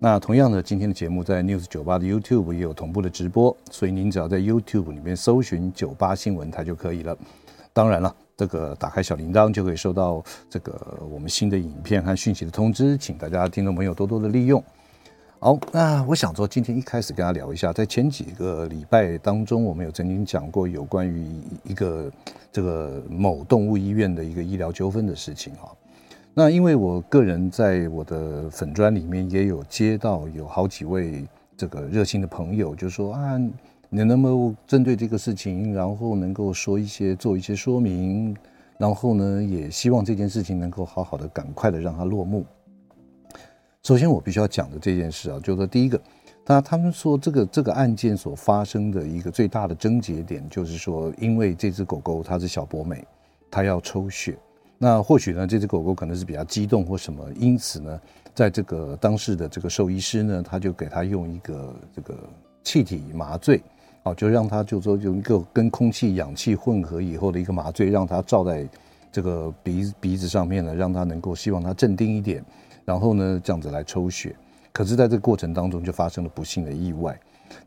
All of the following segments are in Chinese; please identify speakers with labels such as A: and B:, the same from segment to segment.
A: 那同样的，今天的节目在 News 九八的 YouTube 也有同步的直播，所以您只要在 YouTube 里面搜寻九八新闻台就可以了。当然了，这个打开小铃铛就可以收到这个我们新的影片和讯息的通知，请大家听众朋友多多的利用。好，那我想说，今天一开始跟大家聊一下，在前几个礼拜当中，我们有曾经讲过有关于一个这个某动物医院的一个医疗纠纷的事情哈。那因为我个人在我的粉专里面也有接到有好几位这个热心的朋友，就说啊，你能不能针对这个事情，然后能够说一些做一些说明，然后呢，也希望这件事情能够好好的赶快的让它落幕。首先我必须要讲的这件事啊，就是说第一个，那他们说这个这个案件所发生的一个最大的症结点，就是说因为这只狗狗它是小博美，它要抽血。那或许呢，这只狗狗可能是比较激动或什么，因此呢，在这个当时的这个兽医师呢，他就给他用一个这个气体麻醉，哦，就让他就说用一个跟空气、氧气混合以后的一个麻醉，让他罩在这个鼻鼻子上面呢，让他能够希望他镇定一点，然后呢，这样子来抽血。可是，在这个过程当中，就发生了不幸的意外。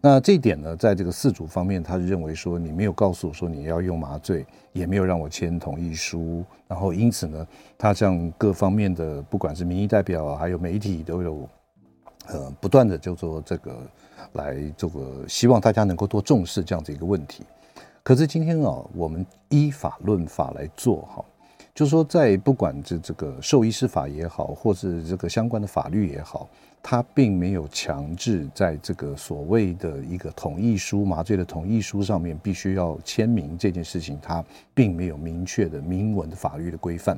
A: 那这一点呢，在这个四主方面，他是认为说你没有告诉我说你要用麻醉，也没有让我签同意书，然后因此呢，他向各方面的不管是民意代表啊还有媒体都有，呃，不断的就说这个来这个希望大家能够多重视这样子一个问题。可是今天啊，我们依法论法来做哈，就是说在不管这这个兽医师法也好，或是这个相关的法律也好。他并没有强制在这个所谓的一个同意书、麻醉的同意书上面必须要签名这件事情，他并没有明确的明文的法律的规范。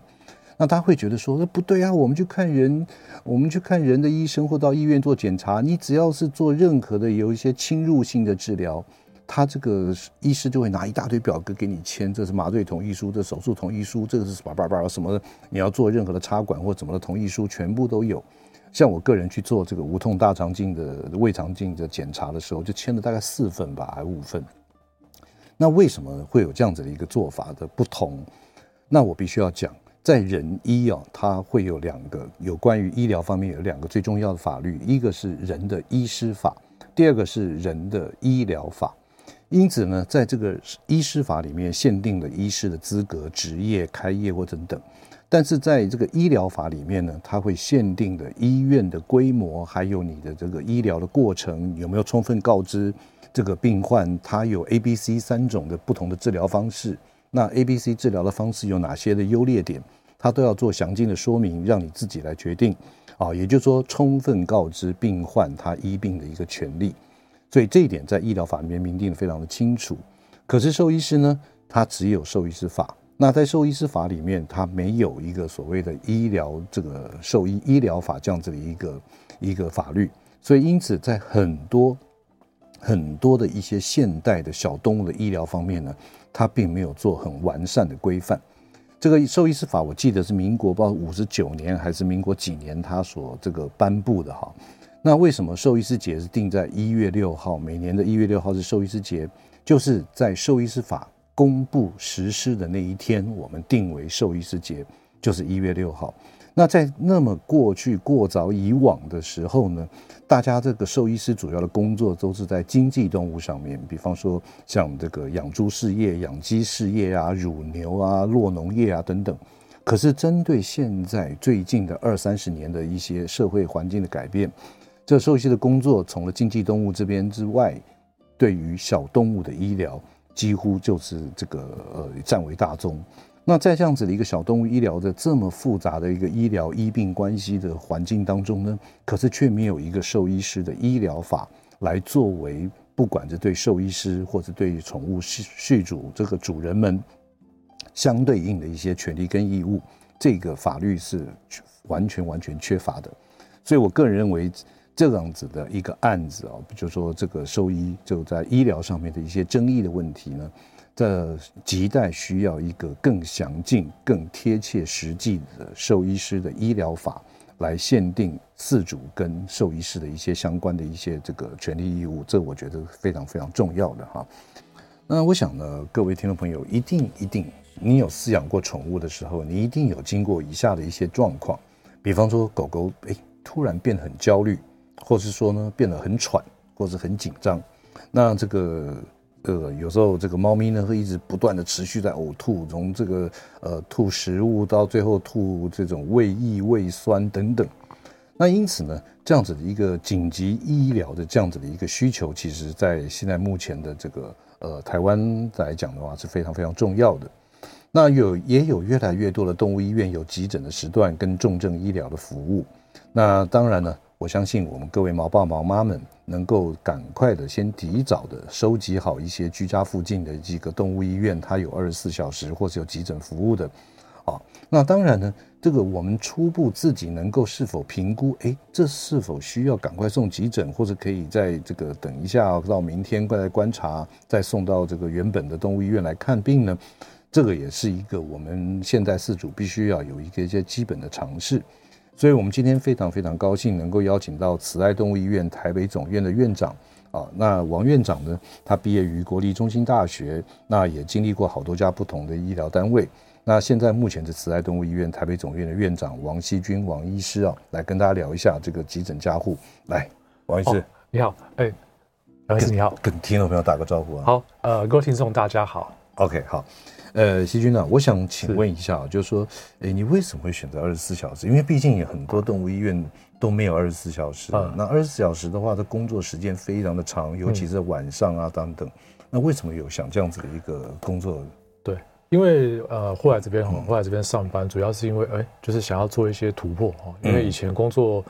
A: 那他会觉得说，那不对啊，我们去看人，我们去看人的医生或到医院做检查，你只要是做任何的有一些侵入性的治疗，他这个医师就会拿一大堆表格给你签，这是麻醉同意书，这手术同意书，这个是叭叭叭什么的，你要做任何的插管或怎么的同意书，全部都有。像我个人去做这个无痛大肠镜的胃肠镜的检查的时候，就签了大概四份吧，还五份。那为什么会有这样子的一个做法的不同？那我必须要讲，在人医啊，它会有两个有关于医疗方面有两个最重要的法律，一个是人的医师法，第二个是人的医疗法。因此呢，在这个医师法里面限定了医师的资格、职业、开业或等等。但是在这个医疗法里面呢，它会限定的医院的规模，还有你的这个医疗的过程有没有充分告知这个病患，他有 A、B、C 三种的不同的治疗方式。那 A、B、C 治疗的方式有哪些的优劣点，他都要做详尽的说明，让你自己来决定。啊，也就是说，充分告知病患他医病的一个权利。所以这一点在医疗法里面明定的非常的清楚。可是兽医师呢，他只有兽医师法。那在兽医师法里面，它没有一个所谓的医疗这个兽医医疗法这样子的一个一个法律，所以因此在很多很多的一些现代的小动物的医疗方面呢，它并没有做很完善的规范。这个兽医师法，我记得是民国不知道五十九年还是民国几年，它所这个颁布的哈。那为什么兽医师节是定在一月六号？每年的一月六号是兽医师节，就是在兽医师法。公布实施的那一天，我们定为兽医师节，就是一月六号。那在那么过去过早以往的时候呢，大家这个兽医师主要的工作都是在经济动物上面，比方说像这个养猪事业、养鸡事业啊、乳牛啊、落农业啊等等。可是针对现在最近的二三十年的一些社会环境的改变，这兽医师的工作从了经济动物这边之外，对于小动物的医疗。几乎就是这个呃占为大宗。那在这样子的一个小动物医疗的这么复杂的一个医疗医病关系的环境当中呢，可是却没有一个兽医师的医疗法来作为，不管是对兽医师或者对宠物饲饲主这个主人们相对应的一些权利跟义务，这个法律是完全完全缺乏的。所以我个人认为，这样子的一个案子啊，就说这个兽医就在医疗上面的一些争议的问题呢，这亟待需要一个更详尽、更贴切实际的兽医师的医疗法来限定饲主跟兽医师的一些相关的一些这个权利义务，这我觉得非常非常重要的哈。那我想呢，各位听众朋友一定一定，你有饲养过宠物的时候，你一定有经过以下的一些状况，比方说狗狗诶突然变得很焦虑。或是说呢，变得很喘，或是很紧张，那这个呃，有时候这个猫咪呢会一直不断的持续在呕吐，从这个呃吐食物到最后吐这种胃液、胃酸等等。那因此呢，这样子的一个紧急医疗的这样子的一个需求，其实在现在目前的这个呃台湾来讲的话是非常非常重要的。那有也有越来越多的动物医院有急诊的时段跟重症医疗的服务。那当然呢。我相信我们各位毛爸毛妈们能够赶快的先提早的收集好一些居家附近的几个动物医院，它有二十四小时或者有急诊服务的，啊，那当然呢，这个我们初步自己能够是否评估，哎，这是否需要赶快送急诊，或者可以在这个等一下到明天过来观察，再送到这个原本的动物医院来看病呢？这个也是一个我们现在饲主必须要有一个一些基本的常识。所以，我们今天非常非常高兴能够邀请到慈爱动物医院台北总院的院长啊，那王院长呢，他毕业于国立中心大学，那也经历过好多家不同的医疗单位。那现在目前是慈爱动物医院台北总院的院长王希军王医师啊，来跟大家聊一下这个急诊加护。来，王医师，哦、
B: 你好，哎、欸，王医师你好，
A: 跟听众朋友打个招呼啊。
B: 好，呃，各位听众大家好。
A: OK，好。呃，希均呢，我想请问一下，是就是说，哎，你为什么会选择二十四小时？因为毕竟有很多动物医院都没有二十四小时。嗯、那二十四小时的话，它工作时间非常的长，尤其是晚上啊等等。嗯、那为什么有想这样子的一个工作？
B: 对，因为呃，后来这边哈，后来这边上班，主要是因为哎，就是想要做一些突破哈，因为以前工作。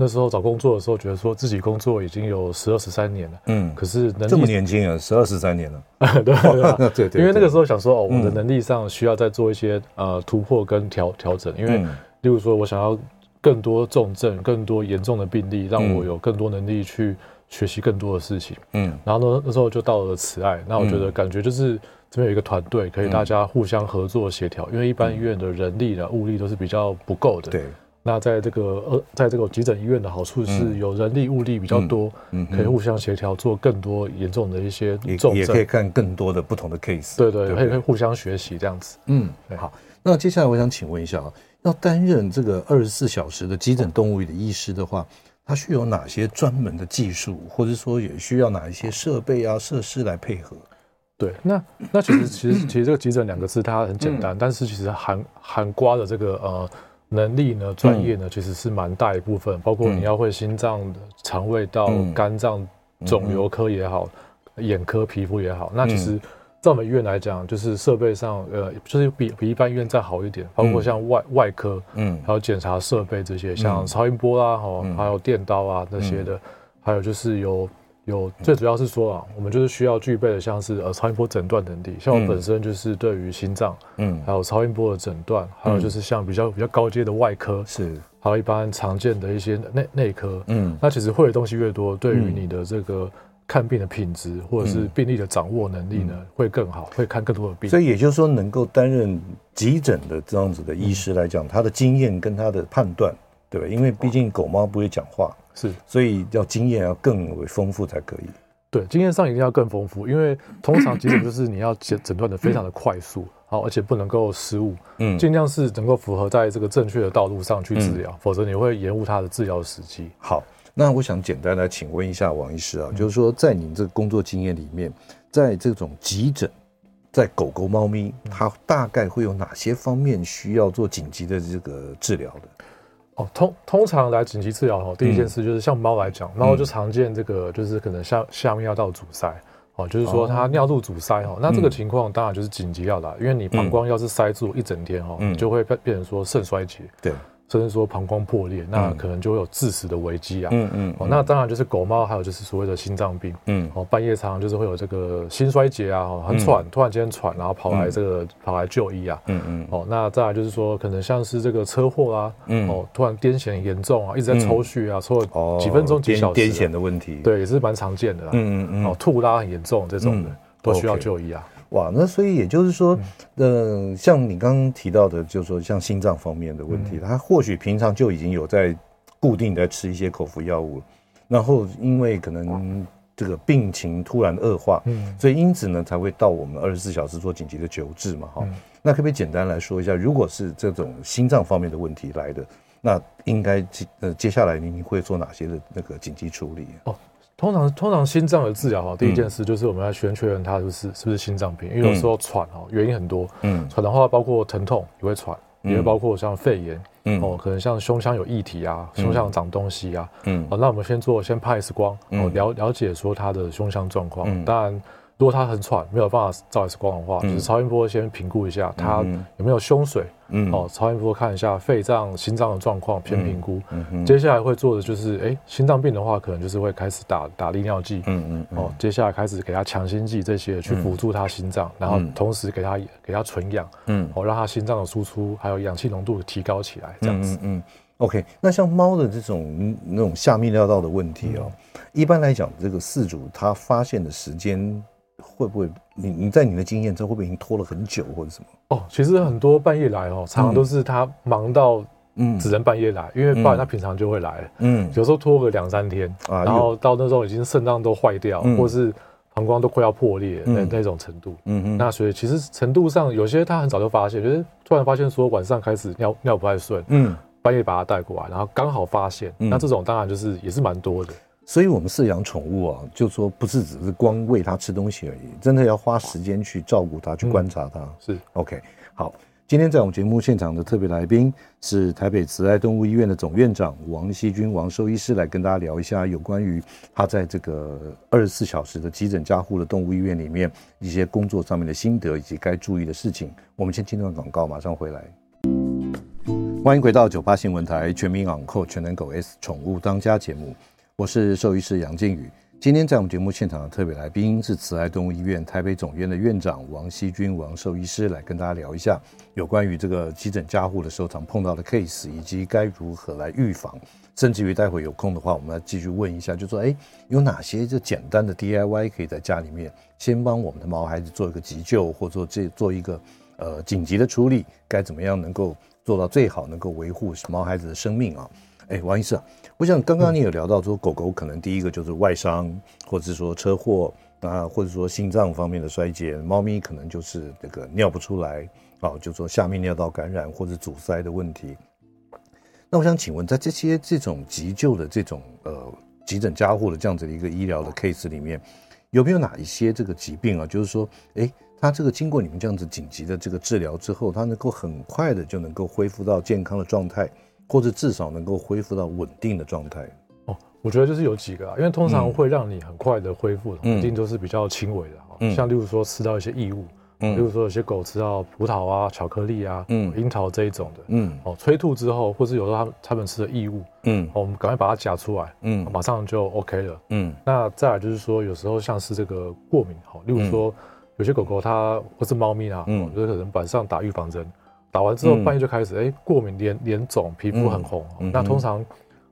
B: 那时候找工作的时候，觉得说自己工作已经有十二十三年了，嗯，可是能力
A: 这么年轻啊，十二十三年了，
B: 对对 对对，因为那个时候想说哦，我的能力上需要再做一些呃突破跟调调整，因为例如说我想要更多重症、更多严重的病例，让我有更多能力去学习更多的事情，嗯，然后呢，那时候就到了慈爱，那我觉得感觉就是这边有一个团队，可以大家互相合作协调，因为一般医院的人力的物力都是比较不够的，对。那在这个呃，在这个急诊医院的好处是有人力物力比较多，嗯，可以互相协调做更多严重的一些重症，
A: 也可以看更多的不同的 case。
B: 对对，可以可以互相学习这样子。
A: 嗯，好。那接下来我想请问一下啊，要担任这个二十四小时的急诊动物的医师的话，他需要哪些专门的技术，或者说也需要哪一些设备啊设施来配合？
B: 对，那那其实其实其实这个急诊两个字它很简单，但是其实含含刮的这个呃。能力呢，专业呢，其实是蛮大一部分，嗯、包括你要会心脏的、肠胃道、肝脏、肿瘤科也好，嗯、眼科、皮肤也好。那其实，在我们医院来讲，就是设备上，呃，就是比比一般医院再好一点，包括像外外科，嗯，还有检查设备这些，像超音波啊，哈，还有电刀啊那些的，还有就是有。有最主要是说啊，我们就是需要具备的，像是呃超音波诊断能力。像我本身就是对于心脏，嗯，还有超音波的诊断，还有就是像比较比较高阶的外科，是，还有一般常见的一些内内科，嗯，那其实会的东西越多，对于你的这个看病的品质或者是病例的掌握能力呢，会更好，会看更多的病。
A: 所以也就是说，能够担任急诊的这样子的医师来讲，他的经验跟他的判断，对吧？因为毕竟狗猫不会讲话。是，所以要经验要更为丰富才可以。
B: 对，经验上一定要更丰富，因为通常急诊就是你要诊诊断的非常的快速，好，而且不能够失误，嗯，尽量是能够符合在这个正确的道路上去治疗，否则你会延误他的治疗时机。
A: 好，那我想简单来请问一下王医师啊，就是说在您这个工作经验里面，在这种急诊，在狗狗、猫咪，它大概会有哪些方面需要做紧急的这个治疗的？
B: 通通常来紧急治疗哦，第一件事就是像猫来讲，猫就常见这个就是可能下下面尿道阻塞，哦，就是说它尿路阻塞哈，那这个情况当然就是紧急要来，因为你膀胱要是塞住一整天哈，就会变变成说肾衰竭。对，甚至说膀胱破裂，那可能就会有致死的危机啊。
A: 嗯嗯。
B: 哦，那当然就是狗猫，还有就是所谓的心脏病。嗯。哦，半夜常常就是会有这个心衰竭啊，很喘，突然间喘，然后跑来这个跑来就医啊。嗯嗯。哦，那再来就是说，可能像是这个车祸啊，哦，突然癫痫严重啊，一直在抽搐啊，抽了几分钟几小时。
A: 癫痫的问题。
B: 对，也是蛮常见的。嗯嗯嗯。哦，吐拉很严重这种的都需要就医啊。
A: 哇，那所以也就是说，嗯、呃，像你刚刚提到的，就是说像心脏方面的问题，他、嗯、或许平常就已经有在固定的吃一些口服药物，然后因为可能这个病情突然恶化，嗯，所以因此呢才会到我们二十四小时做紧急的救治嘛，哈、嗯。那可不可以简单来说一下，如果是这种心脏方面的问题来的，那应该接呃接下来您会做哪些的那个紧急处理？哦。
B: 通常，通常心脏的治疗哈，第一件事就是我们要先确认他就是是不是心脏病，因为有时候喘哦，原因很多，嗯，喘的话包括疼痛也会喘，也会包括像肺炎，嗯，哦，可能像胸腔有异体啊，胸腔长东西啊，嗯，好，那我们先做先拍 X 光，哦，了了解说他的胸腔状况，当然。如果他很喘，没有办法照 X 光的话，就是超音波先评估一下他有没有胸水，嗯，哦，超音波看一下肺脏、心脏的状况，偏评估。接下来会做的就是，哎，心脏病的话，可能就是会开始打打利尿剂，嗯嗯，哦，接下来开始给他强心剂这些去辅助他心脏，然后同时给他给他纯氧，嗯，哦，让他心脏的输出还有氧气浓度提高起来，这样子。
A: 嗯，OK。那像猫的这种那种下泌尿道的问题哦，一般来讲，这个饲主他发现的时间。会不会你你在你的经验中会不会已经拖了很久或者什么？
B: 哦，其实很多半夜来哦，常常都是他忙到嗯，只能半夜来，因为不然他平常就会来，嗯，有时候拖个两三天，然后到那时候已经肾脏都坏掉，或是膀胱都快要破裂那那种程度，嗯嗯，那所以其实程度上有些他很早就发现，就是突然发现说晚上开始尿尿不太顺，嗯，半夜把他带过来，然后刚好发现，那这种当然就是也是蛮多的。
A: 所以，我们饲养宠物啊，就说不是只是光喂它吃东西而已，真的要花时间去照顾它，去观察它。
B: 是
A: OK。好，今天在我们节目现场的特别来宾是台北慈爱动物医院的总院长王希君王兽医师，来跟大家聊一下有关于他在这个二十四小时的急诊加护的动物医院里面一些工作上面的心得以及该注意的事情。我们先听段广告，马上回来。欢迎回到九八新闻台全民昂扣全能狗 S 宠物当家节目。我是兽医师杨靖宇，今天在我们节目现场的特别来宾是慈爱动物医院台北总院的院长王希君王兽医师，来跟大家聊一下有关于这个急诊加护的时候常碰到的 case，以及该如何来预防，甚至于待会有空的话，我们要继续问一下，就说哎，有哪些这简单的 DIY 可以在家里面先帮我们的毛孩子做一个急救，或者说这做一个呃紧急的处理，该怎么样能够做到最好，能够维护毛孩子的生命啊？哎，王医师啊，我想刚刚你有聊到说，狗狗可能第一个就是外伤，或者是说车祸啊，或者说心脏方面的衰竭；猫咪可能就是这个尿不出来，哦，就说下面尿道感染或者阻塞的问题。那我想请问，在这些这种急救的这种呃急诊加护的这样子的一个医疗的 case 里面，有没有哪一些这个疾病啊，就是说，哎，它这个经过你们这样子紧急的这个治疗之后，它能够很快的就能够恢复到健康的状态？或者至少能够恢复到稳定的状态。
B: 哦，我觉得就是有几个啊，因为通常会让你很快的恢复，一定都是比较轻微的哈，嗯、像例如说吃到一些异物，嗯，例如说有些狗吃到葡萄啊、巧克力啊、嗯、樱桃这一种的，嗯，哦，催吐之后，或是有时候它它们吃的异物，嗯，我们赶快把它夹出来，嗯，马上就 OK 了，嗯，那再来就是说，有时候像是这个过敏，好，例如说有些狗狗它或是猫咪啊，嗯，就是可能晚上打预防针。打完之后半夜就开始，哎、欸，过敏脸脸肿，皮肤很红。嗯、那通常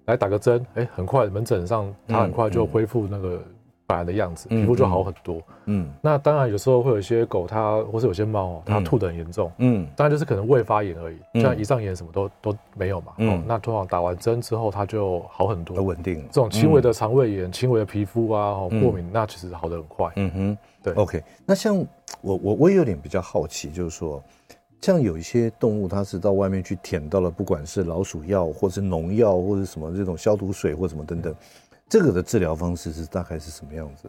B: 来打个针，哎、欸，很快门诊上它很快就恢复那个本来的样子，嗯、皮肤就好很多。嗯，那当然有时候会有一些狗它，或是有些猫，它吐的很严重。嗯，当然就是可能胃发炎而已，嗯、像胰脏炎什么都都没有嘛。嗯，那通常打完针之后它就好很多，
A: 很稳定。
B: 这种轻微的肠胃炎、轻、嗯、微的皮肤啊、过敏，嗯、那其实好的很快。嗯哼，对。
A: OK，那像我我我也有点比较好奇，就是说。像有一些动物，它是到外面去舔到了，不管是老鼠药，或是农药，或者什么这种消毒水，或什么等等，这个的治疗方式是大概是什么样子？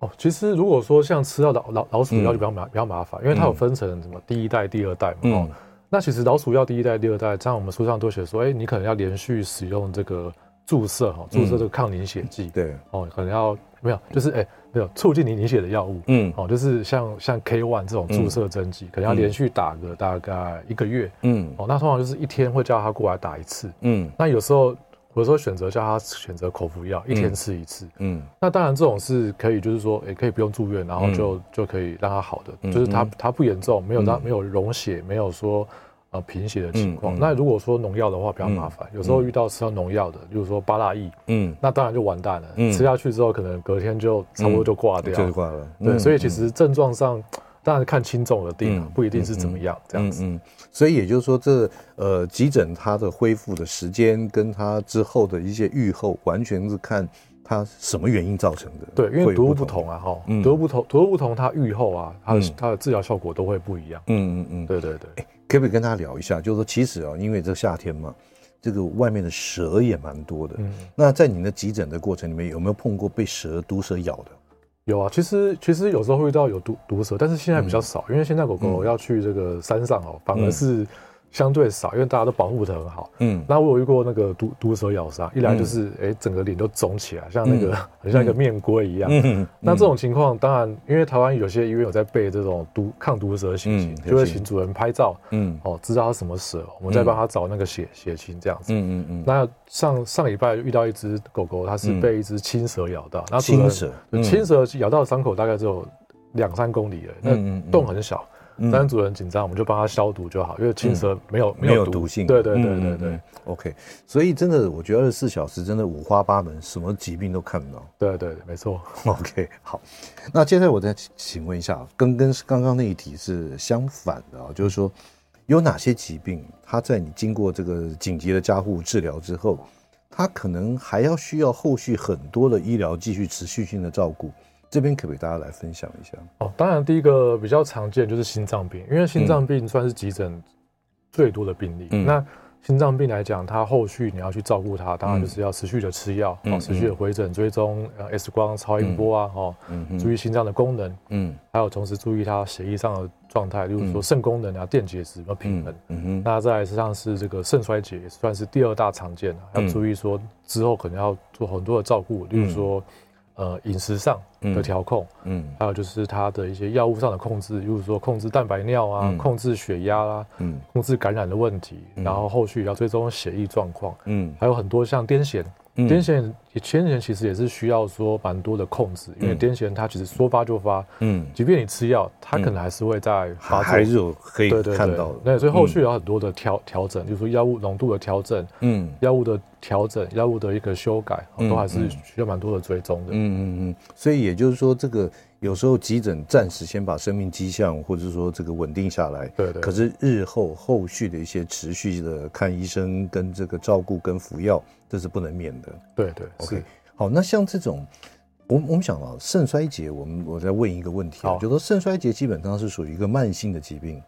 B: 哦，其实如果说像吃到老老老鼠药就比较麻比较麻烦，因为它有分成什么第一代、第二代嘛。哦，那其实老鼠药第一代、第二代，像我们书上都写说，哎，你可能要连续使用这个注射哈，注射这个抗凝血剂，
A: 对，
B: 哦，可能要没有，就是哎，没有促进你凝血的药物，嗯，哦，就是像像 K one 这种注射针剂，可能要连续打个大概一个月，嗯，哦，那通常就是一天会叫他过来打一次，嗯，那有时候。有时候选择叫他选择口服药，一天吃一次。嗯，那当然这种是可以，就是说，也可以不用住院，然后就就可以让他好的，就是他他不严重，没有让没有溶血，没有说呃贫血的情况。那如果说农药的话比较麻烦，有时候遇到吃到农药的，比如说巴拉益，嗯，那当然就完蛋了。吃下去之后，可能隔天就差不多就挂掉，
A: 就挂了。
B: 对，所以其实症状上。当然看轻重而定，不一定是怎么样这样子。
A: 嗯，所以也就是说，这呃急诊它的恢复的时间，跟它之后的一些预后，完全是看它什么原因造成的。
B: 对，因为毒物不同啊，哈，毒物不同，毒物不同，它愈后啊，它的它的治疗效果都会不一样。嗯嗯嗯，对对对。
A: 可不可以跟他聊一下？就是说，其实啊，因为这夏天嘛，这个外面的蛇也蛮多的。嗯。那在你的急诊的过程里面，有没有碰过被蛇毒蛇咬的？
B: 有啊，其实其实有时候会遇到有毒毒蛇，但是现在比较少，因为现在狗狗要去这个山上哦，反而是。相对少，因为大家都保护的很好。嗯，那我有遇过那个毒毒蛇咬伤，一来就是哎、欸，整个脸都肿起来，像那个 很像一个面龟一样。嗯，那这种情况，当然，因为台湾有些医院有在备这种毒抗毒蛇血清，就会请主人拍照，嗯，哦，知道它什么蛇，我们再帮他找那个血血清这样子。嗯嗯嗯。那上上礼拜遇到一只狗狗，它是被一只青蛇咬到，那青蛇，青蛇咬到的伤口大概只有两三公里了，那洞很小。但是主人紧张，我们就帮他消毒就好，因为青蛇没有没有毒性。对对对对对
A: ，OK。所以真的，我觉得二十四小时真的五花八门，什么疾病都看不到。
B: 对对，没错。
A: OK，好。那接下来我再请问一下，跟跟刚刚那一题是相反的啊，就是说有哪些疾病，它在你经过这个紧急的加护治疗之后，它可能还要需要后续很多的医疗继续持续性的照顾。这边可不可以大家来分享一下？
B: 哦，当然，第一个比较常见就是心脏病，因为心脏病算是急诊最多的病例。嗯、那心脏病来讲，它后续你要去照顾它，当然就是要持续的吃药，嗯、持续的回诊追踪，呃，X 光、超音波啊，哈、嗯，嗯、注意心脏的功能，嗯，还有同时注意它血液上的状态，例如说肾功能啊、电解质有没有平衡。嗯嗯、那再来实际上是这个肾衰竭，也算是第二大常见的，要注意说之后可能要做很多的照顾，例如说。呃，饮食上的调控，嗯，还有就是它的一些药物上的控制，比如说控制蛋白尿啊，控制血压啦，嗯，控制感染的问题，然后后续要追踪血液状况，嗯，还有很多像癫痫。癫痫癫痫其实也是需要说蛮多的控制，因为癫痫它其实说发就发，嗯，即便你吃药，它可能还是会在发作，
A: 还是有可以看到的。
B: 对，所以后续有很多的调调整，就是说药物浓度的调整，嗯，药物的调整，药物的一个修改，都还是需要蛮多的追踪的。嗯
A: 嗯嗯，所以也就是说这个。有时候急诊暂时先把生命迹象或者说这个稳定下来，对对。可是日后后续的一些持续的看医生跟这个照顾跟服药，这是不能免的。
B: 对对
A: ，OK。好，那像这种，我我们想啊，肾衰竭，我们我再问一个问题啊，就说肾衰竭基本上是属于一个慢性的疾病，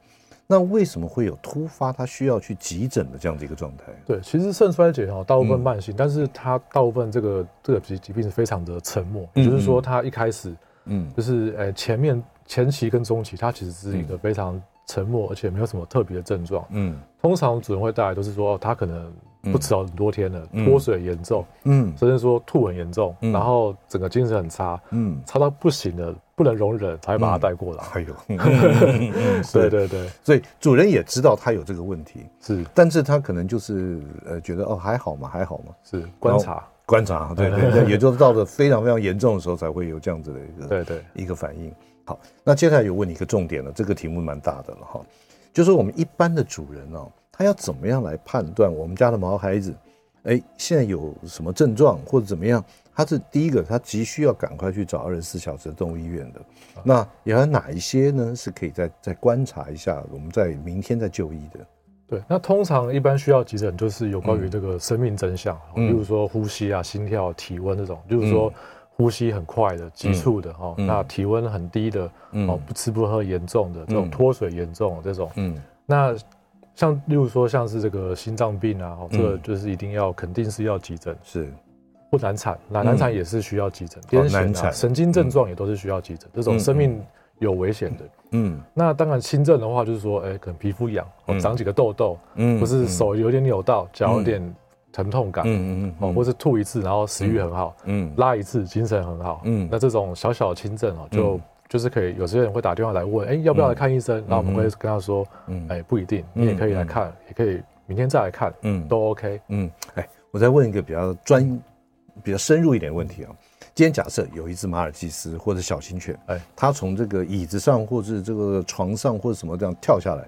A: 那为什么会有突发它需要去急诊的这样的一个状态？
B: 对，其实肾衰竭哈，大部分慢性，但是它大部分这个这个疾疾病是非常的沉默，也就是说它一开始。嗯，就是呃，前面前期跟中期，它其实是一个非常沉默，而且没有什么特别的症状。嗯，通常主人会带来都是说，哦，它可能不吃了很多天了，脱水严重，嗯，甚至说吐很严重，然后整个精神很差，嗯，差到不行了，不能容忍，才会把它带过来。哎呦，对对对，
A: 所以主人也知道他有这个问题，是，但是他可能就是呃，觉得哦还好嘛，还好嘛，
B: 是观察。
A: 观察，对 对对，也就是到了非常非常严重的时候才会有这样子的一个对对一个反应。好，那接下来有问你一个重点了，这个题目蛮大的了哈，就是我们一般的主人哦，他要怎么样来判断我们家的毛孩子，哎，现在有什么症状或者怎么样？他是第一个，他急需要赶快去找二十四小时的动物医院的。那有哪一些呢？是可以再再观察一下，我们在明天再就医的。
B: 对，那通常一般需要急诊，就是有关于这个生命真相，比如说呼吸啊、心跳、体温这种，就是说呼吸很快的、急促的哈，那体温很低的，哦，不吃不喝严重的这种脱水严重的这种，嗯，那像例如说像是这个心脏病啊，这个就是一定要肯定是要急诊，是。不难产，难难产也是需要急诊，癫痫啊、神经症状也都是需要急诊，这种生命。有危险的，嗯，那当然轻症的话，就是说，哎，可能皮肤痒，长几个痘痘，嗯，或是手有点扭到，脚有点疼痛感，
A: 嗯嗯嗯，
B: 哦，或是吐一次然后食欲很好，嗯，拉一次精神很好，嗯，那这种小小的轻症哦，就就是可以，有些人会打电话来问，哎，要不要来看医生？然后我们会跟他说，嗯，哎，不一定，你也可以来看，也可以明天再来看，嗯，都 OK，
A: 嗯，哎，我再问一个比较专、比较深入一点的问题啊。今天假设有一只马尔济斯或者小型犬，哎，它从这个椅子上或者这个床上或者什么这样跳下来，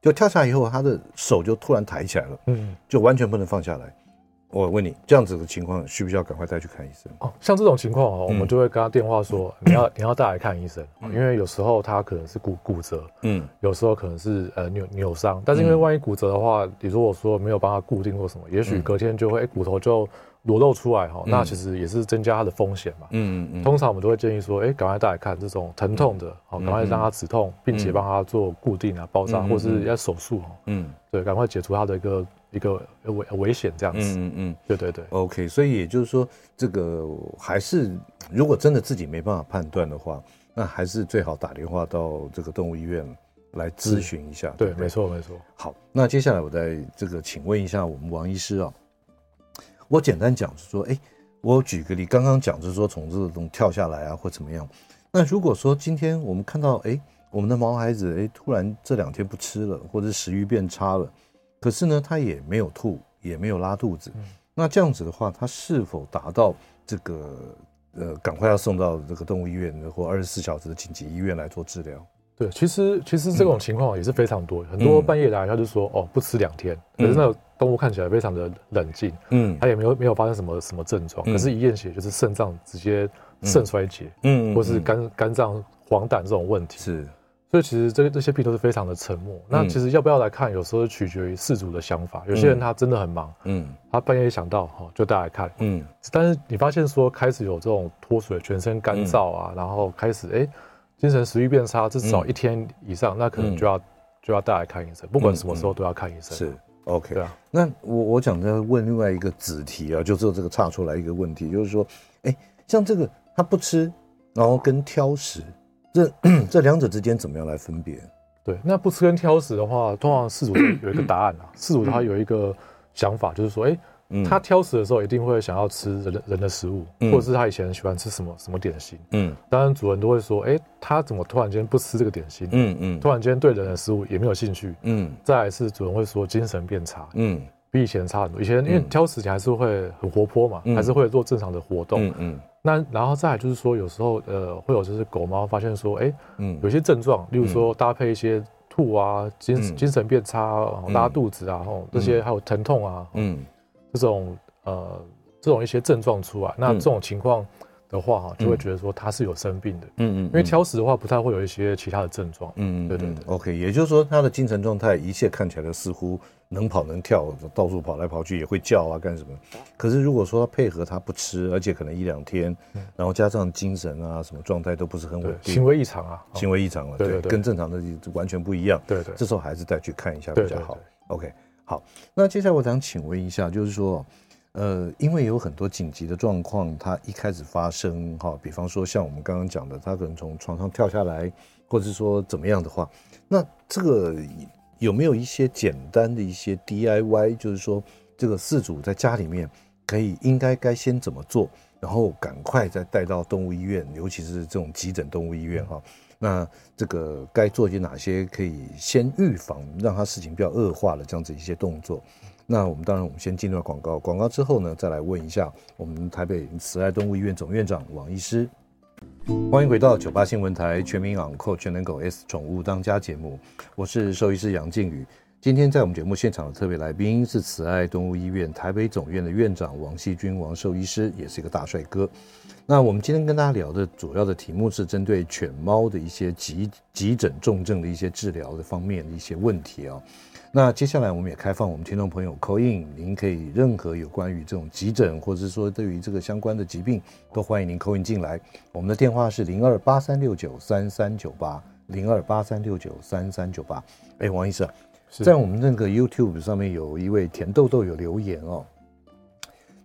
A: 就跳下来以后，它的手就突然抬起来了，嗯，就完全不能放下来。我问你，这样子的情况需不需要赶快带去看医生？
B: 哦，像这种情况哦，我们就会跟他电话说，你要你要带来看医生，因为有时候他可能是骨骨折，嗯，有时候可能是呃扭扭伤，但是因为万一骨折的话，你如果说没有帮他固定或什么，也许隔天就会哎骨头就。裸露出来哈，那其实也是增加它的风险嘛。嗯嗯嗯。通常我们都会建议说，哎，赶快带来看这种疼痛的，好，赶快让它止痛，并且帮它做固定啊、包扎，或是要手术哈。嗯，对，赶快解除它的一个一个危危险这样子。嗯嗯，对对对。
A: OK，所以也就是说，这个还是如果真的自己没办法判断的话，那还是最好打电话到这个动物医院来咨询一下。
B: 对，没错没错。
A: 好，那接下来我再这个请问一下我们王医师啊。我简单讲是说，哎，我举个例，刚刚讲就是说从这种跳下来啊，或怎么样。那如果说今天我们看到，哎，我们的毛孩子，哎，突然这两天不吃了，或者食欲变差了，可是呢，他也没有吐，也没有拉肚子，那这样子的话，他是否达到这个呃，赶快要送到这个动物医院或二十四小时的紧急医院来做治疗？
B: 对，其实其实这种情况也是非常多，很多半夜来他就说，哦，不吃两天，可是那个。动物看起来非常的冷静，嗯，它也没有没有发生什么什么症状，可是，一验血就是肾脏直接肾衰竭，嗯，或是肝肝脏黄疸这种问题，是，所以其实这这些病都是非常的沉默。那其实要不要来看，有时候取决于事主的想法。有些人他真的很忙，嗯，他半夜想到哈就带来看，嗯，但是你发现说开始有这种脱水、全身干燥啊，然后开始哎精神食欲变差，至少一天以上，那可能就要就要带来看医生，不管什么时候都要看医生。是。
A: OK，对啊，那我我想再问另外一个子题啊，就只有这个岔出来一个问题，就是说，哎，像这个他不吃，然后跟挑食，这 这两者之间怎么样来分别？
B: 对，那不吃跟挑食的话，通常饲主有一个答案啊，饲主他有一个想法，就是说，哎。他挑食的时候一定会想要吃人人的食物，或者是他以前喜欢吃什么什么点心。嗯，当然主人都会说，哎，他怎么突然间不吃这个点心？嗯嗯，突然间对人的食物也没有兴趣。嗯，再来是主人会说精神变差。嗯，比以前差很多。以前因为挑食前还是会很活泼嘛，还是会做正常的活动。嗯嗯。那然后再来就是说，有时候呃会有就是狗猫发现说，哎，嗯，有些症状，例如说搭配一些吐啊，精精神变差，拉肚子啊，哦这些还有疼痛啊，嗯。这种呃，这种一些症状出来，那这种情况的话哈，就会觉得说他是有生病的，嗯嗯，因为挑食的话不太会有一些其他的症状，嗯嗯，对对对
A: ，OK，也就是说他的精神状态一切看起来似乎能跑能跳，到处跑来跑去也会叫啊干什么，可是如果说他配合他不吃，而且可能一两天，然后加上精神啊什么状态都不是很稳定，
B: 行为异常啊，
A: 行为异常了，对对，跟正常的完全不一样，对对，这时候还是带去看一下比较好，OK。好，那接下来我想请问一下，就是说，呃，因为有很多紧急的状况，它一开始发生，哈，比方说像我们刚刚讲的，它可能从床上跳下来，或者是说怎么样的话，那这个有没有一些简单的一些 DIY，就是说这个饲主在家里面可以应该该先怎么做，然后赶快再带到动物医院，尤其是这种急诊动物医院，哈。那这个该做些哪些可以先预防，让他事情不要恶化了这样子一些动作？那我们当然，我们先进入广告，广告之后呢，再来问一下我们台北慈爱动物医院总院长王医师。欢迎回到九八新闻台全民昂扣全能狗 S 宠物当家节目，我是兽医师杨靖宇。今天在我们节目现场的特别来宾是慈爱动物医院台北总院的院长王锡军王兽医师，也是一个大帅哥。那我们今天跟大家聊的主要的题目是针对犬猫的一些急急诊重症的一些治疗的方面的一些问题啊。那接下来我们也开放我们听众朋友 call in，您可以任何有关于这种急诊或者是说对于这个相关的疾病，都欢迎您 call in 进来。我们的电话是零二八三六九三三九八零二八三六九三三九八。哎，王医生，在我们那个 YouTube 上面有一位甜豆豆有留言哦。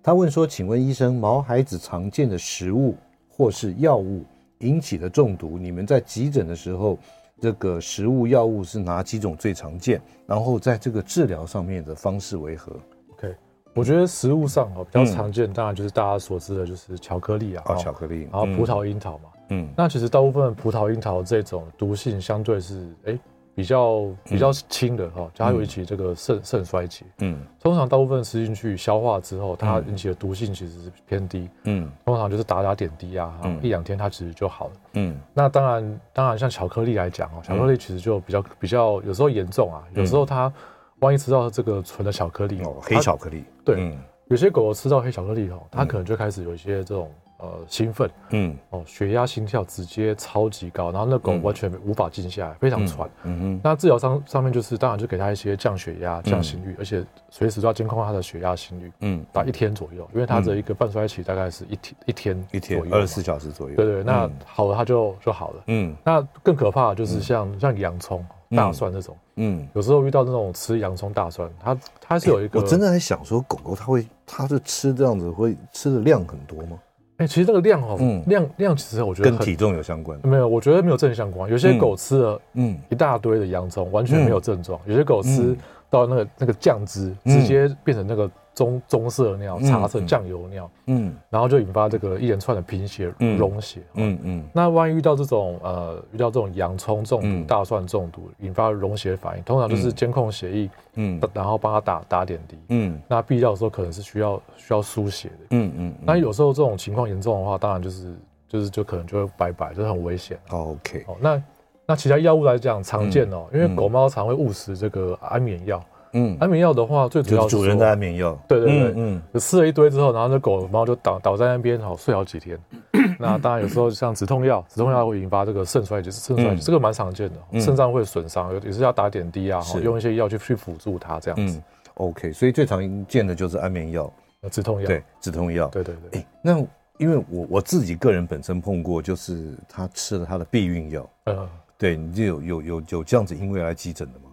A: 他问说：“请问医生，毛孩子常见的食物或是药物引起的中毒，你们在急诊的时候，这个食物药物是哪几种最常见？然后在这个治疗上面的方式为何？”
B: OK，我觉得食物上哦比较常见，当然就是大家所知的就是巧克力啊，
A: 哦，巧克力，
B: 然后葡萄、樱桃嘛，
A: 嗯，
B: 那其实大部分葡萄、樱桃这种毒性相对是哎。比较比较轻的哈，加有一起这个肾肾衰竭，嗯，通常大部分吃进去消化之后，它引起的毒性其实是偏低，嗯，通常就是打打点滴啊，一两天它其实就好了，嗯，那当然当然像巧克力来讲哦，巧克力其实就比较比较有时候严重啊，有时候它万一吃到这个纯的巧克力哦，
A: 黑巧克力，
B: 对，有些狗狗吃到黑巧克力哦，它可能就开始有一些这种。呃，兴奋，嗯，哦，血压、心跳直接超级高，然后那狗完全无法静下来，非常喘，嗯哼。那治疗上上面就是，当然就给他一些降血压、降心率，而且随时都要监控他的血压、心率，嗯，打一天左右，因为他的一个半衰期大概是一天一天
A: 一天二十四小时左右，
B: 对对。那好了，它就就好了，嗯。那更可怕的就是像像洋葱、大蒜这种，嗯，有时候遇到那种吃洋葱、大蒜，它它是有一个，
A: 我真的在想说，狗狗它会它是吃这样子会吃的量很多吗？
B: 哎，其实这个量哦，量量其实我觉得
A: 跟体重有相关。
B: 没有，我觉得没有正相关。有些狗吃了嗯一大堆的洋葱，完全没有症状。有些狗吃到那个那个酱汁，直接变成那个。棕棕色尿、茶色酱油尿，嗯，然后就引发这个一连串的贫血、溶血，嗯嗯。那万一遇到这种呃，遇到这种洋葱中毒、大蒜中毒，引发溶血反应，通常就是监控血液，嗯，然后帮他打打点滴，嗯。那必要的时候可能是需要需要输血的，嗯嗯。那有时候这种情况严重的话，当然就是就是就可能就会拜拜，就是很危险。
A: OK，
B: 哦，那那其他药物来讲常见哦，因为狗猫常会误食这个安眠药。嗯，安眠药的话，最主要是
A: 主人的安眠药。
B: 对对对，嗯，就吃了一堆之后，然后那狗猫就倒倒在那边，好睡好几天。那当然有时候像止痛药，止痛药会引发这个肾衰竭，肾衰竭这个蛮常见的，肾脏会损伤，有也是要打点滴啊，用一些药去去辅助它这样子。
A: OK，所以最常见的就是安眠药、
B: 止痛药。
A: 对，止痛药。
B: 对对对。哎，
A: 那因为我我自己个人本身碰过，就是他吃了他的避孕药。嗯，对，你就有有有有这样子因为来急诊的吗？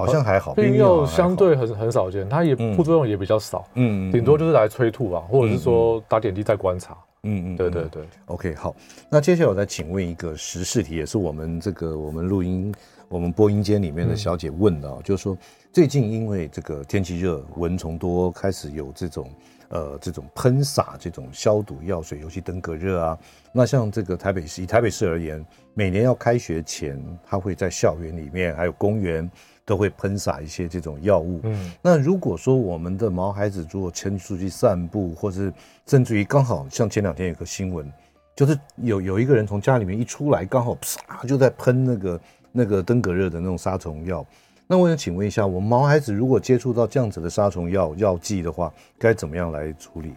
A: 好像还好，
B: 避孕药相对很很少见，它也副作用也比较少，嗯，顶多就是来催吐啊，或者是说打点滴再观察，嗯嗯，对对对
A: ，OK，好，那接下来我再请问一个时事题，也是我们这个我们录音我们播音间里面的小姐问的啊，就是说最近因为这个天气热，蚊虫多，开始有这种呃这种喷洒这种消毒药水，尤其登革热啊，那像这个台北市以台北市而言，每年要开学前，它会在校园里面还有公园。都会喷洒一些这种药物。嗯，那如果说我们的毛孩子如果牵出去散步，或是甚至于刚好像前两天有个新闻，就是有有一个人从家里面一出来，刚好 啪就在喷那个那个登革热的那种杀虫药。那我想请问一下，我们毛孩子如果接触到这样子的杀虫药药剂的话，该怎么样来处理？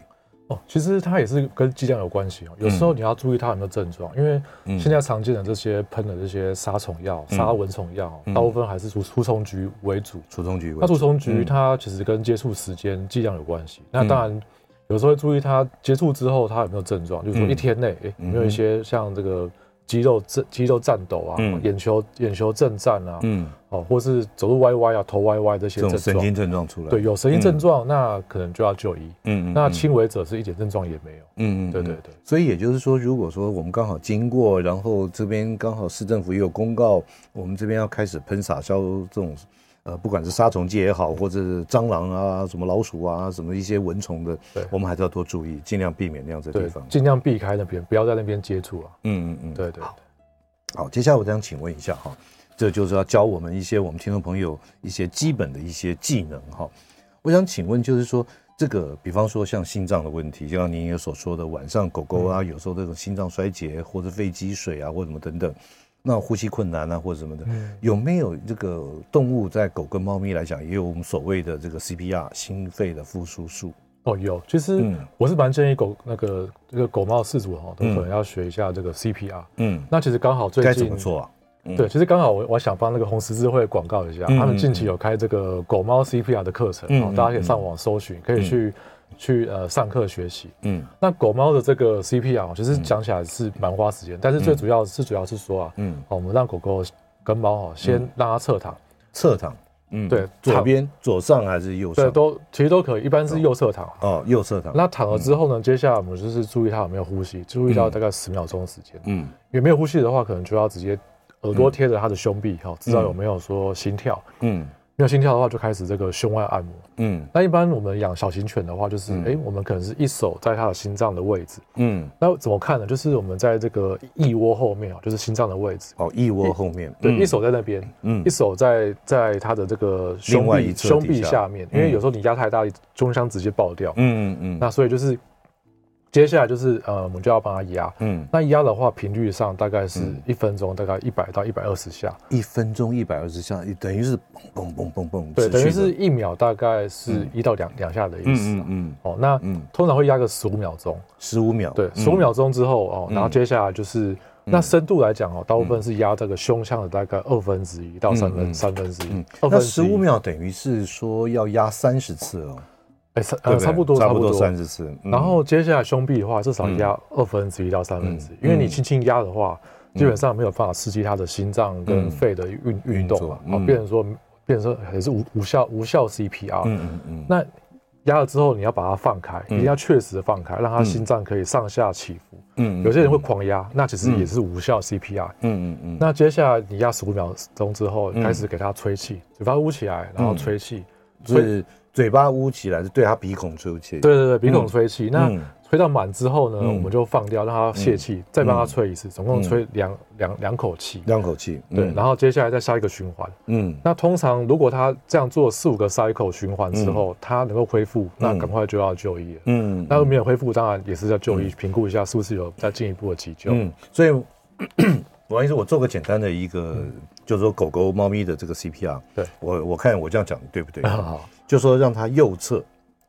B: 哦，其实它也是跟剂量有关系哦。有时候你要注意它有没有症状，因为现在常见的这些喷的这些杀虫药、杀蚊虫药，大部分还是除除虫菊为主。
A: 除虫菊，
B: 那除虫菊它其实跟接触时间、剂量有关系。那当然，有时候会注意它接触之后它有没有症状，就是说一天内有没有一些像这个。肌肉震肌肉颤抖啊，眼球眼球震颤啊，嗯，哦，或是走路歪歪啊，头歪歪这些症状，
A: 神经症状出来，
B: 对，有神经症状，那可能就要就医，嗯，那轻微者是一点症状也没有，嗯嗯，对对对，
A: 所以也就是说，如果说我们刚好经过，然后这边刚好市政府也有公告，我们这边要开始喷洒消这种。呃，不管是杀虫剂也好，或者是蟑螂啊、什么老鼠啊、什么一些蚊虫的，对，我们还是要多注意，尽量避免那样子的地方，
B: 尽量避开那边，不要在那边接触啊。嗯嗯嗯，对对。
A: 好，好，接下来我想请问一下哈，这就是要教我们一些我们听众朋友一些基本的一些技能哈。我想请问，就是说这个，比方说像心脏的问题，就像您也所说的，晚上狗狗啊，有时候这种心脏衰竭或者肺积水啊，或者什么等等。那呼吸困难啊，或者什么的，有没有这个动物在狗跟猫咪来讲，也有我们所谓的这个 CPR 心肺的复苏术？
B: 哦，有。其实我是蛮建议狗那个这个狗猫的饲主哈，都可能要学一下这个 CPR。嗯，那其实刚好最近该
A: 怎么做啊？
B: 对，其实刚好我我想帮那个红十字会广告一下，他们近期有开这个狗猫 CPR 的课程，大家可以上网搜寻，可以去。去呃上课学习，嗯，那狗猫的这个 CPR 其实讲起来是蛮花时间，但是最主要是主要是说啊，嗯，我们让狗狗跟猫哈先让它侧躺，
A: 侧躺，嗯，对，左边左上还是右上？
B: 对，都其实都可以，一般是右侧躺。
A: 哦，右侧躺。
B: 那躺了之后呢，接下来我们就是注意它有没有呼吸，注意到大概十秒钟时间，嗯，因为没有呼吸的话，可能就要直接耳朵贴着它的胸壁哈，知道有没有说心跳，嗯。没有心跳的话，就开始这个胸外按摩。
A: 嗯，
B: 那一般我们养小型犬的话，就是哎、
A: 嗯，
B: 我们可能是一手在它的心脏的位置。
A: 嗯，
B: 那怎么看呢？就是我们在这个腋窝后面啊，就是心脏的位置。
A: 哦，腋窝后面，
B: 对，
A: 嗯
B: 一手在那边，
A: 嗯
B: 一手在在它的这个胸壁胸壁下面，因为有时候你压太大，胸腔直接爆掉。
A: 嗯嗯嗯，
B: 那所以就是接下来就是呃，我们就要帮他压。
A: 嗯，
B: 那压的话，频率上大概是
A: 嗯。
B: 一分钟大概一百到一百二十下。
A: 一分钟一百二十下，等于是嘣嘣嘣嘣嘣，
B: 对，等
A: 于
B: 是一秒大概是一到两两下的意思。
A: 嗯嗯
B: 哦，那
A: 嗯，
B: 通常会压个十五秒钟。
A: 十五秒，
B: 对，
A: 嗯。
B: 十五秒钟之后哦，
A: 嗯。
B: 然后接下来就是那深度来讲哦，大部分是压这个胸腔的大概二分之一到三
A: 嗯嗯
B: 分三分之一。
A: 嗯。，
B: 二分之一
A: 那十五，秒等于是说要压三十次哦，
B: 哎，差呃差不多
A: 差不多
B: 多。
A: 三十次，嗯。
B: 然后接下来胸壁的话，至少压二分之一到三分之一，
A: 嗯。
B: 因为你轻轻压的话，
A: 嗯。
B: 基本上没有办法刺激他的心脏跟肺的运运动嘛，
A: 然
B: 后，变成说变成说也是无无效无效 CPR。
A: 嗯嗯嗯，
B: 那压了之后，你要把它放开，定要确实的放开，让他心脏可以上下起伏。
A: 嗯
B: 有些人会狂压，那其实也是无效 CPR。
A: 嗯嗯嗯，
B: 那接下来你压十五秒钟之后，
A: 嗯。
B: 开始给他吹气，嘴巴捂起来，然后吹气。
A: 是嘴巴捂起来，是对他鼻孔吹气，
B: 对对对，鼻孔吹气。那
A: 嗯。
B: 吹到满之后呢，
A: 嗯。
B: 我们就放掉，让它泄气，再帮它吹一次，总共吹两两两口气。
A: 两口气，
B: 对，然后接下来再下一个循环。
A: 嗯。
B: 那通常如果他这样做四五个 cycle 循环之后，他能够恢复，那赶快就要就医了。
A: 嗯，
B: 那没有恢复，当然也是要就医，评估一下是不是有再进一步的急救。
A: 嗯，所以 王医师，我做个简单的一个，就是说狗狗、猫咪的这个 CPR，
B: 对
A: 我我看我这样讲对不对？
B: 好，
A: 就说让它右侧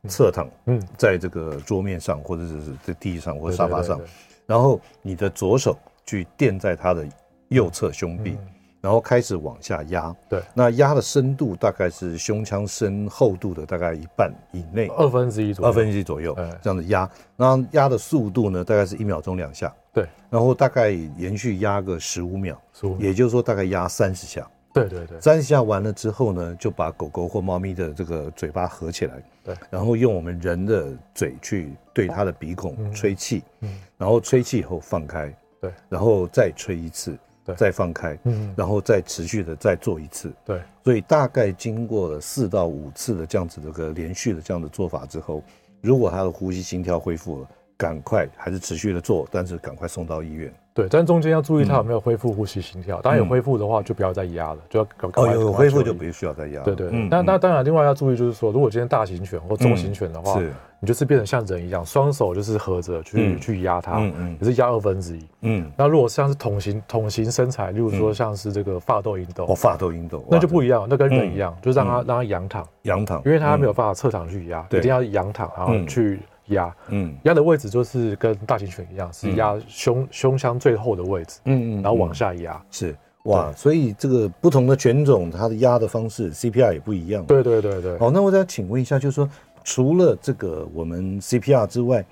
A: 侧躺，
B: 嗯，
A: 在这个桌面上或者是在地上或者沙发上
B: 对对对，
A: 然后你的左手去垫在它的右侧胸壁，然后开始往下压。
B: 对，
A: 那压的深度大概是胸腔深厚度的大概一半以内，
B: 二分之一左右。
A: 二分之一左右
B: 哎
A: 这样子压。然后压的速度呢，大概是一秒钟两下。
B: 对，
A: 然后大概延续压个十五秒，
B: 十五
A: 也就是说大概压三十下。
B: 对对对，
A: 三十下完了之后呢，就把狗狗或猫咪的这个嘴巴合起来，
B: 对，
A: 然后用我们人的嘴去对它的鼻孔吹气，
B: 嗯。
A: 然后吹气以后放开，
B: 对，
A: 然后再吹一次，
B: 对。
A: 再放开，
B: 嗯，
A: 然后再持续的再做一次，
B: 对，
A: 所以大概经过了四到五次的这样子的个连续的这样的做法之后，如果它的呼吸心跳恢复了，赶快还是持续的做，但是赶快送到医院。
B: 对，但中间要注意它有没有恢复呼吸心跳。当然有恢复的话，就不要再压了，就要赶赶
A: 哦，有有恢
B: 复就
A: 不需要再压了。
B: 对对那那
A: 嗯。
B: 当然，另外要注意就是说，如果今天大型犬或中型犬的话，
A: 是
B: 你就是变成像人一样，双手就是合着去
A: 嗯。
B: 去压它
A: 嗯嗯，
B: 也是压二分之一。
A: 嗯，
B: 那如果像是桶型桶型身材，例如说像是这个法斗银
A: 哦，
B: 豆，
A: 发抖、印度，
B: 那就不
A: 一
B: 一样，那跟人一样，就是让它
A: 嗯。
B: 让它仰躺，
A: 仰躺，
B: 因为它没有办法侧躺去
A: 压，
B: 一定要仰躺，然后
A: 嗯。
B: 去压。
A: 嗯
B: 压的位置就是跟大型犬一样，是压胸胸腔最后的位置，
A: 嗯嗯
B: 然后往下压。
A: 是哇，所以这个不同的犬种，它的压的方式 CPR 也不一样。，
B: 对对对对，
A: 好，那我再请问一下，就是说，除了这个我们 CPR 之外，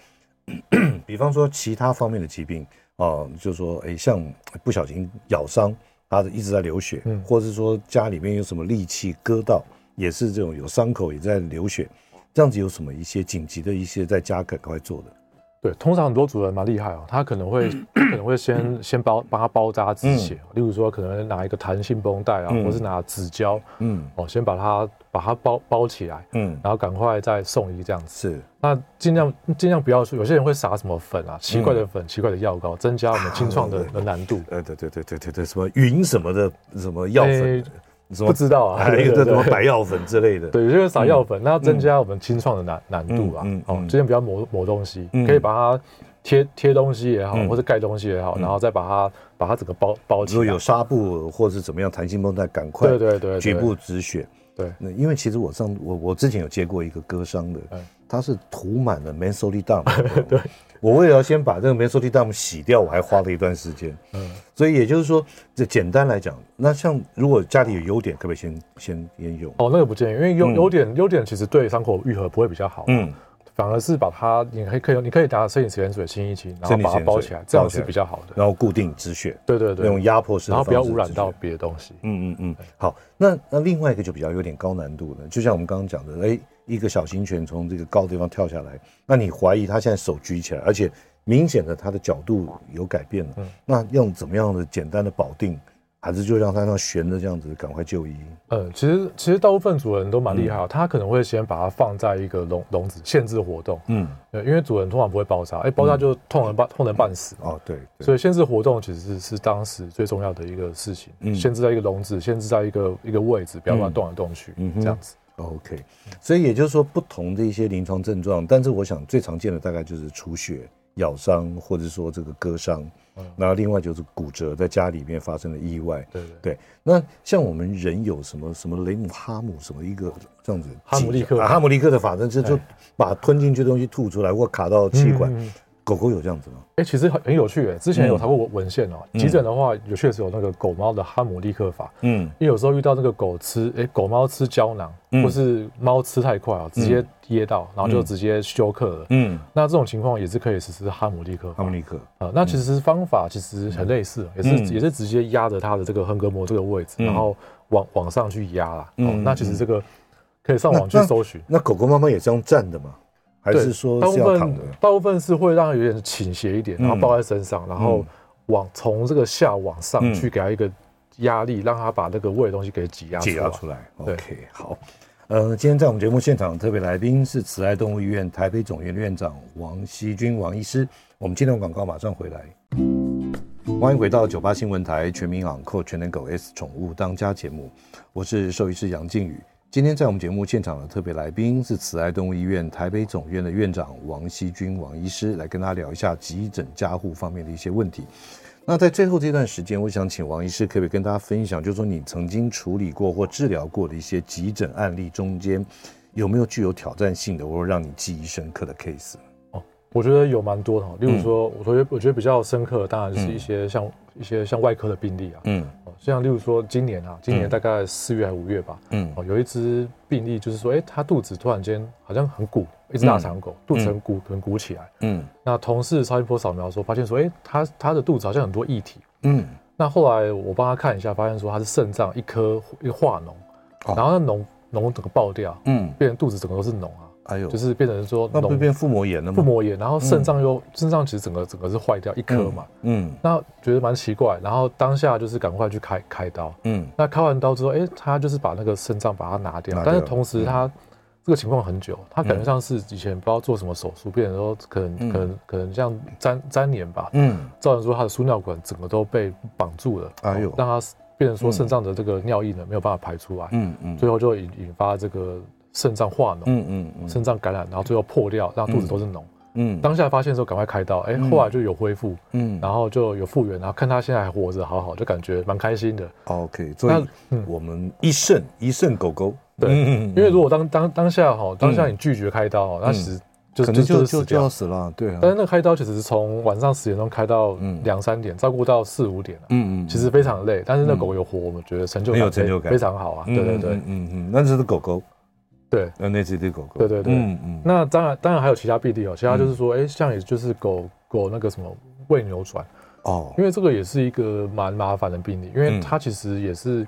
A: 比方说其他方面的疾病哦，就是说，哎，像不小心咬伤，它一直在流血，
B: 嗯
A: 或者是说家里面有什么利器割到，也是这种有伤口也在流血，这样子有什么一些紧急的一些在家赶快做的？
B: 对，通常很多主人蛮厉害哦，他可能会 可能会先先包帮他包扎止血，例如说可能拿一个弹性绷带啊，
A: 嗯。
B: 或是拿纸胶
A: 嗯。
B: 哦，先把它把它包包起来，
A: 嗯，
B: 然后赶快再送医这样子。
A: 是。
B: 那尽量尽量不要说，有些人会撒什么粉啊，奇怪的粉、奇怪的药膏，增加我们清创的的难度。
A: 呃，对对对对对对，什么云什么的，什么药粉诶，
B: 不知道啊，
A: 还有一个
B: 对。对
A: 什么白药粉之类的。
B: 对，就是撒药粉，那要增加我们清创的难难度啊
A: 嗯嗯。
B: 哦
A: 嗯，
B: 尽量不要抹抹东西
A: 嗯，
B: 可以把它贴贴东西也好，
A: 嗯。
B: 或者盖东西也好，然后再把它把它整个包包起来。
A: 如果有。纱布或者是怎么样弹性绷带，赶快
B: 对对对，
A: 局部止血。
B: 对。
A: 那因为其实我上我我之前有接过一个割伤的
B: 嗯，
A: 他是涂满了 Mesothelioma。对，我为了要先把这个 Mesothelioma 洗掉，我还花了一段时间。
B: 嗯，
A: 所以也就是说，这简单来讲，那像如果家里有优点，可不可以先先先用？
B: 哦，那个不建议，因为优
A: 嗯
B: 优点优点其实对伤口愈合不会比较好。
A: 嗯，
B: 反而是把它，你可以可以你可以拿生理食盐水清一清，然后把它包起来，这样是比较好的。
A: 然后固定止血，
B: 对对对，
A: 用压迫式
B: 然后不要污染到别的东西。
A: 嗯嗯嗯，好，那那另外一个就比较有点高难度了，就像我们刚刚讲的，哎，一个小型犬从这个高的地方跳下来，那你怀疑它现在手举起来，而且明显的它的角度有改变了，
B: 嗯
A: 那用怎么样的简单的保定还是就让它那悬着这样子，赶快就医？
B: 嗯，其实其实大部分主人都蛮厉害，他可能会先把它放在一个笼笼子，限制活动。嗯，因为主人通常不会包扎，哎，包扎就痛人半痛人半死。
A: 哦，对，
B: 所以限制活动其实是是当时最重要的一个事情。嗯，限制在一个笼子，限制在一个一个位置，不要乱动来动去。嗯，这样子。
A: OK，所以也就是说，不同的一些临床症状，但是我想最常见的大概就是出血、咬伤，或者说这个割伤。嗯，然后另外就是骨折，在家里面发生的意外。对对对。那像我们人有什么什么雷姆哈姆什么一个这样子，
B: 哈姆立克
A: 啊，哈姆立克的法则就就把吞进去的东西吐出来，或卡到气管。嗯嗯狗狗有这样子吗？
B: 哎、欸，其实很很有趣哎，之前有查过文文献哦。急诊的话，有确实有那个狗猫的哈姆立克法。嗯，因为有时候遇到那个狗吃，哎、欸，狗猫吃胶囊，或是猫吃太快啊，直接噎到，然后就直接休克了。嗯，那这种情况也是可以实施哈姆立克。
A: 哈姆立克
B: 啊，那其实方法其实很类似，也是也是直接压着它的这个横膈膜这个位置，然后往往上去压啦。嗯，那其实这个可以上网去搜寻。
A: 那狗狗、猫猫也是用站的吗？还是说是要躺的？
B: 大部分是会让它有点倾斜一点，然后抱在身上，然后往从这个下往上去给它一个压力，让它把那个胃的东西给挤压
A: 挤压出来。OK，好。呃，今天在我们节目现场特别来宾是慈爱动物医院台北总院的院长王希君王医师。我们今天广告马上回来，欢迎回到九八新闻台全民昂扣全能狗 S 宠物当家节目，我是兽医师杨靖宇。今天在我们节目现场的特别来宾是慈爱动物医院台北总院的院长王希君王医师，来跟大家聊一下急诊加护方面的一些问题。那在最后这段时间，我想请王医师可不可以跟大家分享，就是说你曾经处理过或治疗过的一些急诊案例中间，有没有具有挑战性的或者让你记忆深刻的 case？
B: 哦，我觉得有蛮多的，例如说，我觉得我觉得比较深刻的，当然就是一些像。一些像外科的病例啊，嗯，像例如说今年啊，今年大概四月还是五月吧，嗯，哦，有一只病例就是说，哎，他肚子突然间好像很鼓，一只大长狗，肚子很鼓，很鼓起来，嗯，那同事超音波扫描的时候发现说，哎，他他的肚子好像很多液体，嗯，那后来我帮他看一下，发现说他是肾脏一颗一个化脓，然后那脓脓整个爆掉，嗯，变成肚子整个都是脓啊。哎呦，就是变成说，
A: 那不是变腹膜炎了吗？
B: 腹膜炎，然后肾脏又肾脏其实整个整个是坏掉一颗嘛，嗯，那觉得蛮奇怪，然后当下就是赶快去开开刀，嗯，那开完刀之后，哎，他就是把那个肾脏把它拿掉，但是同时他这个情况很久，他感觉像是以前不知道做什么手术，变成说可能可能可能像粘粘连吧，嗯，造成说他的输尿管整个都被绑住了，哎呦，让他变成说肾脏的这个尿液呢没有办法排出来，嗯嗯，最后就引引发这个。肾脏化脓，嗯嗯嗯，肾脏感染，然后最后破掉，让肚子都是脓，嗯，当下发现的时候赶快开刀，哎，后来就有恢复，嗯，然后就有复原，然后看他现在还活着，好好，就感觉蛮开心的。
A: OK，所以我们一肾一肾狗狗，
B: 对，因为如果当当当下哈，当下你拒绝开刀，那其实就
A: 可能就就就要死了，对。
B: 但是那个开刀其实是从晚上十点钟开到两三点，照顾到四五点，嗯嗯，其实非常累，但是那狗有活，我们觉得成就感有成就感。非常好啊，对对对，嗯嗯，
A: 那只是狗狗。
B: 对，
A: 那那只狗狗，
B: 对对对，嗯嗯，那当然当然还有其他病例哦，其他就是说，哎，像也就是狗狗那个什么胃扭转哦，因为这个也是一个蛮麻烦的病例，因为它其实也是，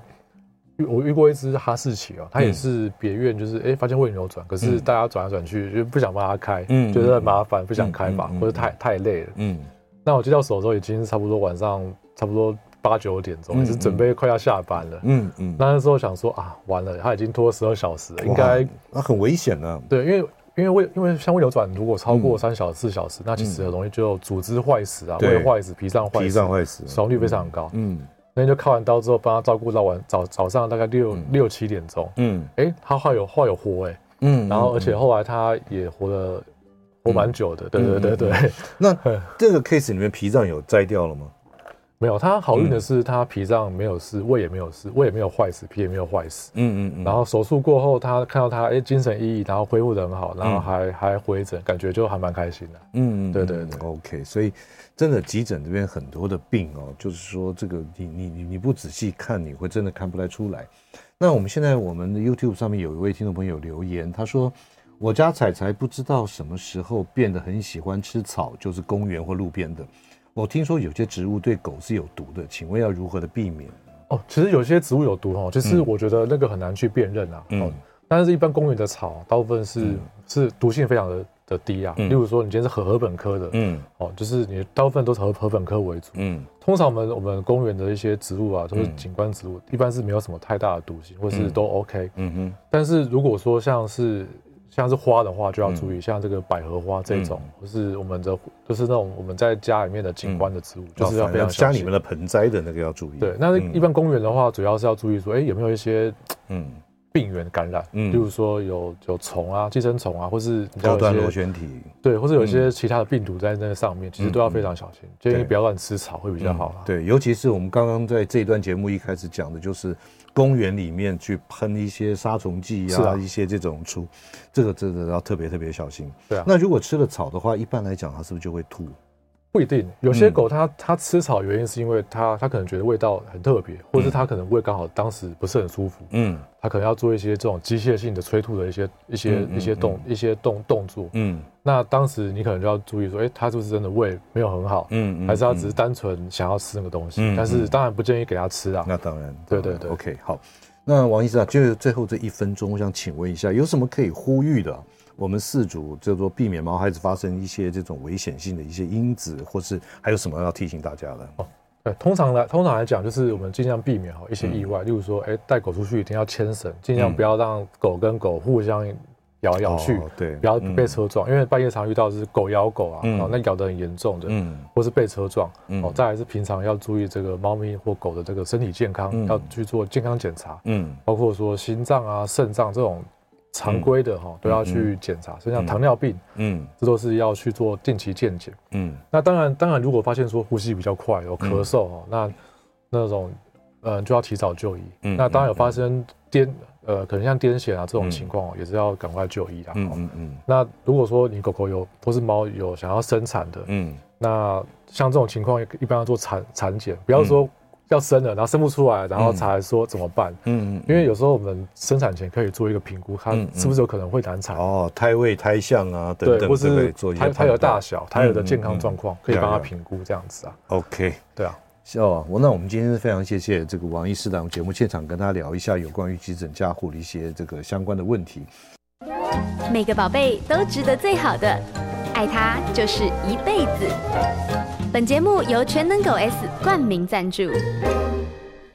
B: 我遇过一只哈士奇哦，它也是别院就是哎发现胃扭转，可是大家转来转去就不想帮它开，嗯，觉得很麻烦不想开嘛，或者太太累了，嗯，那我接到手的时候已经是差不多晚上差不多。八九点钟也是准备快要下班了，嗯嗯，那时候想说啊，完了，他已经拖十二小时了，应该
A: 那很危险呢。
B: 对，因为因为胃因为像胃流转，如果超过三小时四小时，那其实很容易就组织坏死啊，胃坏死、脾脏坏死、脾脏坏死，死亡率非常高。嗯，那天就开完刀之后，帮他照顾到晚早早上大概六六七点钟，嗯，哎，他后有后有活哎，嗯，然后而且后来他也活了活蛮久的，对对对对。
A: 那这个 case 里面脾脏有摘掉了吗？
B: 没有，他好运的是，他脾脏没有事，胃也没有事，胃也没有坏死，脾也没有坏死。嗯嗯嗯。然后手术过后，他看到他哎精神奕奕，然后恢复的很好，然后还还回诊，感觉就还蛮开心的。嗯嗯，对对对。
A: OK，所以真的急诊这边很多的病哦，就是说这个你你你你不仔细看，你会真的看不太出来。那我们现在我们的 YouTube 上面有一位听众朋友留言，他说：“我家彩彩不知道什么时候变得很喜欢吃草，就是公园或路边的。”我听说有些植物对狗是有毒的，请问要如何的避免？
B: 哦，其实有些植物有毒哦，就是我觉得那个很难去辨认啊。嗯，但是一般公园的草，大部分是、嗯、是毒性非常的的低啊。例如说，你今天是禾禾本科的，嗯，哦，就是你大部分都是禾禾本科为主，嗯。通常我们我们公园的一些植物啊，都是景观植物，一般是没有什么太大的毒性，或是都 OK，嗯哼。但是如果说像是像是花的话，就要注意，像这个百合花这种，或是我们的就是那种我们在家里面的景观的植物，就是要非常
A: 家里面的盆栽的那个要注意。
B: 对，那一般公园的话，主要是要注意说，哎，有没有一些嗯。病原感染，嗯，比如说有有虫啊、寄生虫啊，或是
A: 高端螺旋体，
B: 对，或是有一些其他的病毒在那个上面，其实都要非常小心，建议不要乱吃草会比较好。
A: 对，尤其是我们刚刚在这一段节目一开始讲的，就是公园里面去喷一些杀虫剂啊，一些这种除，这个真的要特别特别小心。对啊，那如果吃了草的话，一般来讲它是不是就会吐？
B: 不一定，有些狗它它吃草原因是因为它它可能觉得味道很特别，或是它可能胃刚好当时不是很舒服，嗯，它可能要做一些这种机械性的催吐的一些一些一些动一些动动作，嗯，那当时你可能就要注意说，哎，他是不是真的胃没有很好，嗯，还是他只是单纯想要吃那个东西，但是当然不建议给他吃啊。
A: 那当然，
B: 对对对
A: ，OK，好，那王医师啊，就最后这一分钟，我想请问一下，有什么可以呼吁的？我们四主叫做避免毛孩子发生一些这种危险性的一些因子，或是还有什么要提醒大家的？哦，
B: 对，通常来通常来讲，就是我们尽量避免哈一些意外，嗯、例如说，哎，带狗出去一定要牵绳，尽量不要让狗跟狗互相咬来咬去，哦、对，不要被车撞，嗯、因为半夜常遇到是狗咬狗啊，嗯、那咬得很严重的，嗯，或是被车撞，嗯，哦，再来是平常要注意这个猫咪或狗的这个身体健康，嗯、要去做健康检查，嗯，包括说心脏啊、肾脏这种。常规的哈都要去检查，所以像糖尿病，嗯，这都是要去做定期健检，嗯。那当然，当然，如果发现说呼吸比较快，有咳嗽哈，那那种呃就要提早就医。那当然有发生癫呃，可能像癫痫啊这种情况，也是要赶快就医的。嗯嗯。那如果说你狗狗有或是猫有想要生产的，嗯，那像这种情况一般要做产产检，不要说。要生了，然后生不出来，然后才说怎么办？嗯嗯，因为有时候我们生产前可以做一个评估，它是不是有可能会难产？哦，
A: 胎位、胎相啊，等等，
B: 或是胎胎儿大小、胎儿的健康状况，可以帮他评估这样子啊。
A: OK，
B: 对啊，
A: 哦，我那我们今天是非常谢谢这个王医师来我们节目现场跟他聊一下有关于急诊加护的一些这个相关的问题。
C: 每个宝贝都值得最好的，爱他就是一辈子。本节目由全能狗 S 冠名赞助。